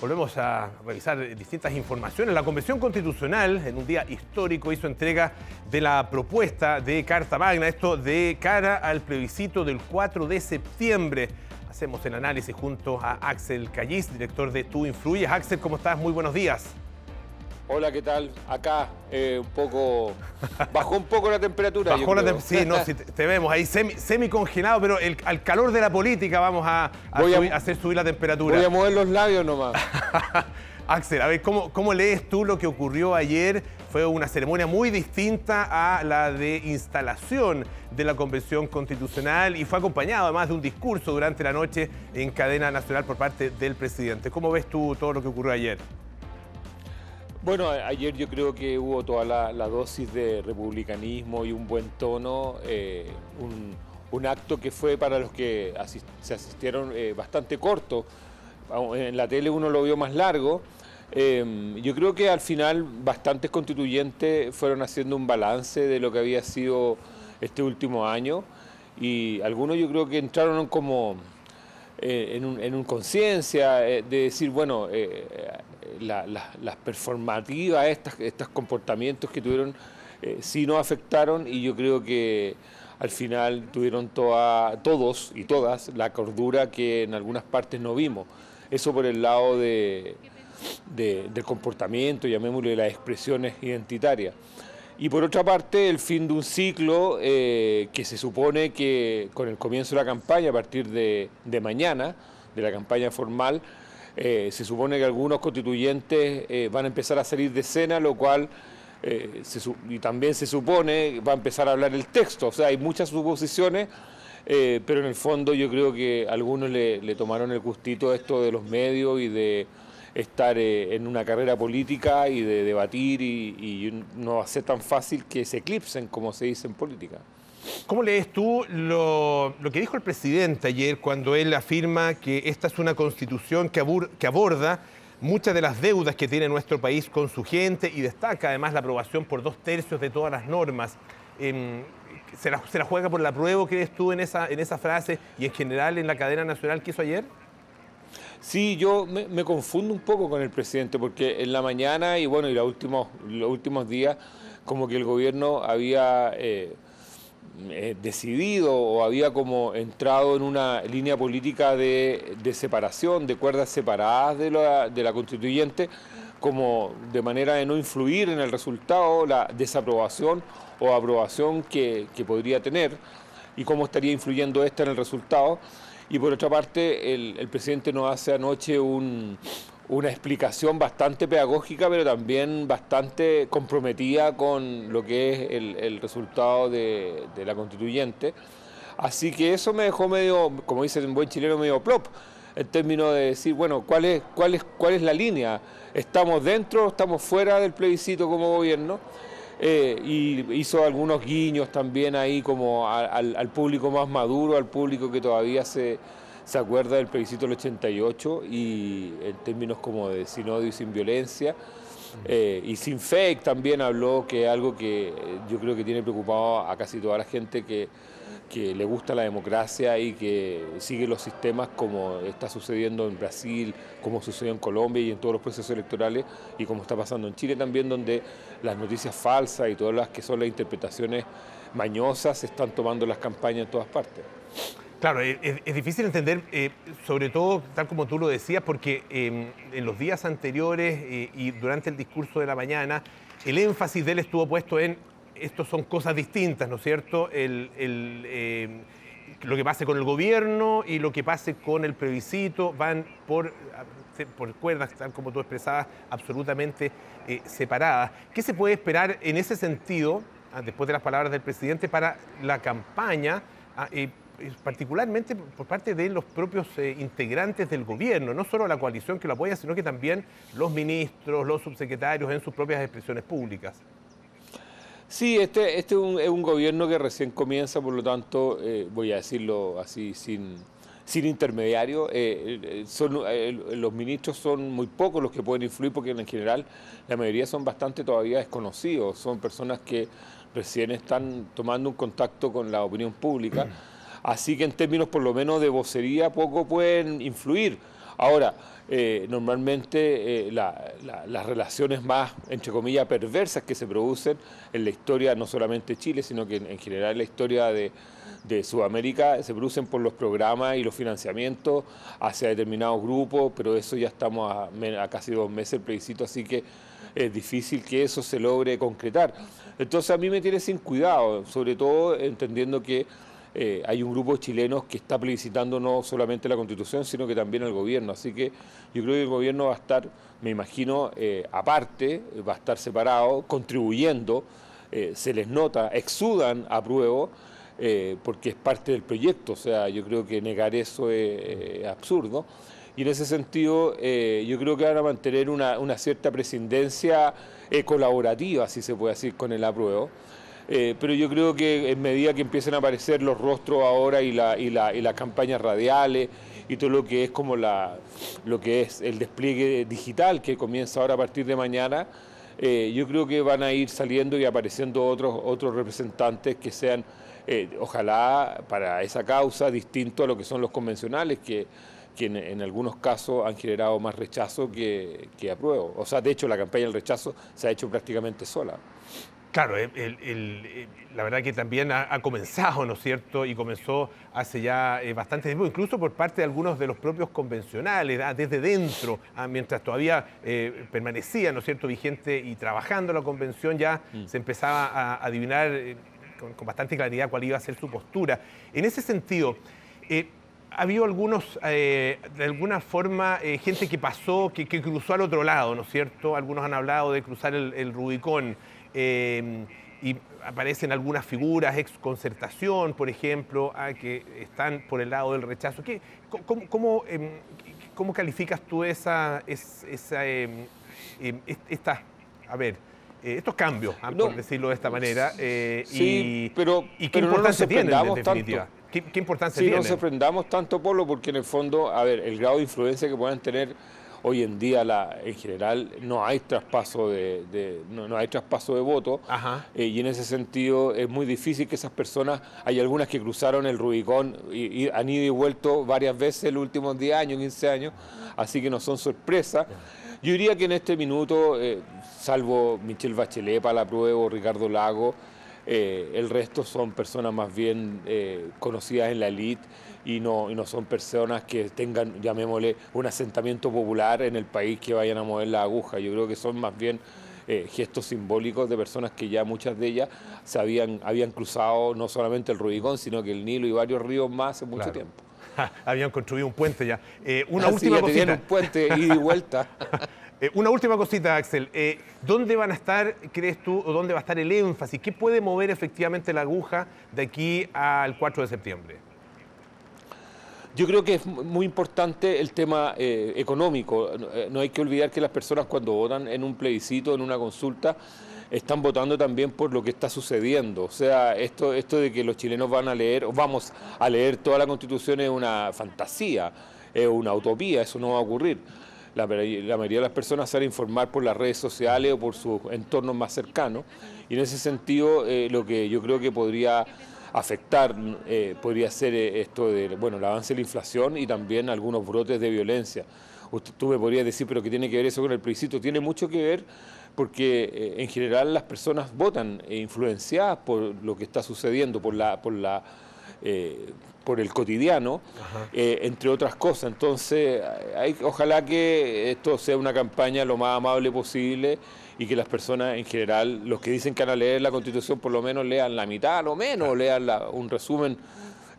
Volvemos a revisar distintas informaciones. La Convención Constitucional, en un día histórico, hizo entrega de la propuesta de Carta Magna, esto de cara al plebiscito del 4 de septiembre. Hacemos el análisis junto a Axel Callis, director de Tú Influyes. Axel, ¿cómo estás? Muy buenos días. Hola, ¿qué tal? Acá eh, un poco. Bajó un poco la temperatura. Bajó la temperatura. Sí, no, sí, te, vemos ahí semi, congelado, pero el, al calor de la política vamos a, hacer subir la temperatura. Voy a mover los labios nomás. Axel, a ver, ¿cómo, ¿cómo lees tú lo que ocurrió ayer? Fue una ceremonia muy distinta a la de instalación de la Convención Constitucional y fue acompañado además de un discurso durante la noche en cadena nacional por parte del presidente. ¿Cómo ves tú todo lo que ocurrió ayer? Bueno, ayer yo creo que hubo toda la, dosis de republicanismo y un buen tono, eh, un, acto que fue para los que se asistieron eh, bastante corto. En la tele uno lo vio más largo. Em, yo creo que al final bastantes constituyentes fueron haciendo un balance de lo que había sido este último año y algunos yo creo que entraron como eh, en un, en conciencia de decir, bueno, las performativas, estas, estos comportamientos que tuvieron, eh, sí nos afectaron y yo creo que al final tuvieron toda, todos y todas la cordura que en algunas partes no vimos. Eso por el lado de, del comportamiento, llamémosle las expresiones identitarias. Y por otra parte, el fin de un ciclo eh, que se supone que con el comienzo de la campaña, a partir de, de mañana, de la campaña formal, eh, se supone que algunos constituyentes eh, van a empezar a salir de escena, lo cual, eh, y también se supone, va a empezar a hablar el texto. O sea, hay muchas suposiciones, pero en el fondo yo creo que algunos le, tomaron el gustito esto de los medios y de estar en una carrera política y de debatir y, no va a ser tan fácil que se eclipsen, como se dice en política. ¿Cómo lees tú lo, que dijo el presidente ayer cuando él afirma que esta es una constitución que, aborda muchas de las deudas que tiene nuestro país con su gente y destaca además la aprobación por dos tercios de todas las normas? Em, ¿se, la, juega por la prueba, crees tú, en esa, en esa frase y en general en la cadena nacional que hizo ayer? Sí, yo me, confundo un poco con el presidente porque en la mañana y bueno, y los últimos, los últimos días como que el gobierno había... Eh, eh, decidido o había como entrado en una línea política de, separación, de cuerdas separadas de la, de la constituyente, como de manera de no influir en el resultado, la desaprobación o aprobación que, podría tener y cómo estaría influyendo esta en el resultado. Y por otra parte, el presidente nos hace anoche un, una explicación bastante pedagógica, pero también bastante comprometida con lo que es el, resultado de, la constituyente. Así que eso me dejó medio, como dice un buen chileno, medio plop, en términos de decir, bueno, ¿cuál es, cuál es, cuál es la línea? ¿Estamos dentro o estamos fuera del plebiscito como gobierno? Eh, y hizo algunos guiños también ahí como al público más maduro, al público que todavía se se acuerda del plebiscito del 88 y en términos como de sin odio y sin violencia. Eh, y sin fake también habló que es algo que yo creo que tiene preocupado a casi toda la gente que, que le gusta la democracia y que sigue los sistemas como está sucediendo en Brasil, como sucedió en Colombia y en todos los procesos electorales y como está pasando en Chile también, donde las noticias falsas y todas las que son las interpretaciones mañosas se están tomando las campañas en todas partes. Claro, es, difícil entender, eh, sobre todo, tal como tú lo decías, porque em, en los días anteriores eh, y durante el discurso de la mañana, el énfasis de él estuvo puesto en esto son cosas distintas, ¿no es cierto? Em, lo que pase con el gobierno y lo que pase con el plebiscito van por, por cuerdas, tal como tú expresabas, absolutamente eh, separadas. ¿Qué se puede esperar en ese sentido, ah, después de las palabras del presidente, para la campaña? Particularmente por parte de los propios eh, integrantes del gobierno, no solo la coalición que lo apoya, sino que también los ministros, los subsecretarios en sus propias expresiones públicas. Sí, este, este es, un, gobierno que recién comienza, por lo tanto, eh, voy a decirlo así sin, sin intermediario. Eh, son, los ministros son muy pocos los que pueden influir porque en general la mayoría son bastante todavía desconocidos, son personas que recién están tomando un contacto con la opinión pública. Así que en términos por lo menos de vocería poco pueden influir. Ahora, eh, normalmente eh, las relaciones más, entre comillas, perversas que se producen en la historia, no solamente de Chile, sino que en, general en la historia de, Sudamérica, se producen por los programas y los financiamientos hacia determinados grupos, pero eso ya estamos a, casi dos meses el plebiscito, así que es difícil que eso se logre concretar. Entonces a mí me tiene sin cuidado, sobre todo entendiendo que eh, hay un grupo de chilenos que está plebiscitando no solamente la Constitución, sino que también el gobierno. Así que yo creo que el gobierno va a estar, me imagino, eh, aparte, va a estar separado, contribuyendo, eh, se les nota, exudan a prueba, porque es parte del proyecto. O sea, yo creo que negar eso es absurdo. Y en ese sentido, yo creo que van a mantener una, cierta prescindencia colaborativa, si se puede decir, con el apruebo. Eh, pero yo creo que en medida que empiecen a aparecer los rostros ahora y, la, y, la, y las campañas radiales y todo lo que es como la, lo que es el despliegue digital que comienza ahora a partir de mañana, eh, yo creo que van a ir saliendo y apareciendo otros, representantes que sean, eh, ojalá para esa causa, distinto a lo que son los convencionales, que, que en, algunos casos han generado más rechazo que, que apruebo. O sea, de hecho, la campaña del rechazo se ha hecho prácticamente sola. Claro, la verdad que también ha, comenzado, ¿no es cierto? Y comenzó hace ya eh, bastante tiempo, incluso por parte de algunos de los propios convencionales, ¿ah? desde dentro, ¿ah? mientras todavía eh, permanecía, ¿no es cierto?, vigente y trabajando la convención, ya mm. se empezaba a adivinar eh, con, bastante claridad cuál iba a ser su postura. En ese sentido, ha habido algunos, de alguna forma, gente que pasó, que, cruzó al otro lado, ¿no es cierto? Algunos han hablado de cruzar el Rubicón. Em, y aparecen algunas figuras, ex concertación, por ejemplo, ah, que están por el lado del rechazo. ¿Qué, cómo, em, cómo, calificas tú esa, esa em, esta, a ver, eh, estos cambios, ah, por decirlo de esta manera? Eh, y, pero, y qué importancia tienen en definitiva? Tanto. ¿Qué, ¿Qué, importancia sí, no nos sorprendamos tanto, Polo, porque en el fondo, a ver, el grado de influencia que puedan tener Hoy en día, la, en general, no hay traspaso de, no, hay traspaso de voto. Eh, y en ese sentido es muy difícil que esas personas, hay algunas que cruzaron el Rubicón y, han ido y vuelto varias veces en los últimos 10 años, 15 años, así que no son sorpresas. Yo diría que en este minuto, eh, salvo Michelle Bachelet para la prueba o Ricardo Lago, eh, el resto son personas más bien conocidas en la elite y no, y no son personas que tengan, llamémosle, un asentamiento popular en el país que vayan a mover la aguja. Yo creo que son más bien eh, gestos simbólicos de personas que ya muchas de ellas se habían, habían cruzado no solamente el Rubicón, sino que el Nilo y varios ríos más hace mucho tiempo. habían construido un puente ya. Eh, una ah, última cosita. un puente ida y vuelta. Eh, una última cosita, Axel. ¿Dónde van a estar, crees tú, o dónde va a estar el énfasis? ¿Qué puede mover efectivamente la aguja de aquí al 4 de septiembre? Yo creo que es muy importante el tema eh, económico. Eh, no hay que olvidar que las personas cuando votan en un plebiscito, en una consulta, están votando también por lo que está sucediendo. O sea, esto, esto de que los chilenos van a leer, vamos a leer toda la constitución es una fantasía, es una utopía, eso no va a ocurrir. La, mayoría de las personas salen a informar por las redes sociales o por sus entornos más cercanos. Y en ese sentido, eh, lo que yo creo que podría afectar eh, podría ser eh, esto de, bueno, el avance de la inflación y también algunos brotes de violencia. Tú me podrías decir, pero ¿qué tiene que ver eso con el plebiscito? Tiene mucho que ver porque en general las personas votan influenciadas por lo que está sucediendo, por la, por la por el cotidiano, entre otras cosas. Entonces, hay, ojalá que esto sea una campaña lo más amable posible y que las personas en general, los que dicen que van a leer la Constitución, por lo menos lean la mitad, lo menos, lean un resumen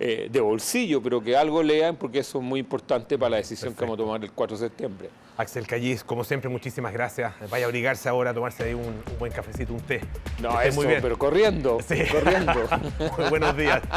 eh, de bolsillo, pero que algo lean porque eso es muy importante para la decisión que vamos a tomar el 4 de septiembre. Axel Callis, como siempre, muchísimas gracias. Vaya a obligarse ahora a tomarse ahí un, buen cafecito, un té. No, eso, muy bien. pero corriendo, sí. corriendo. buenos días.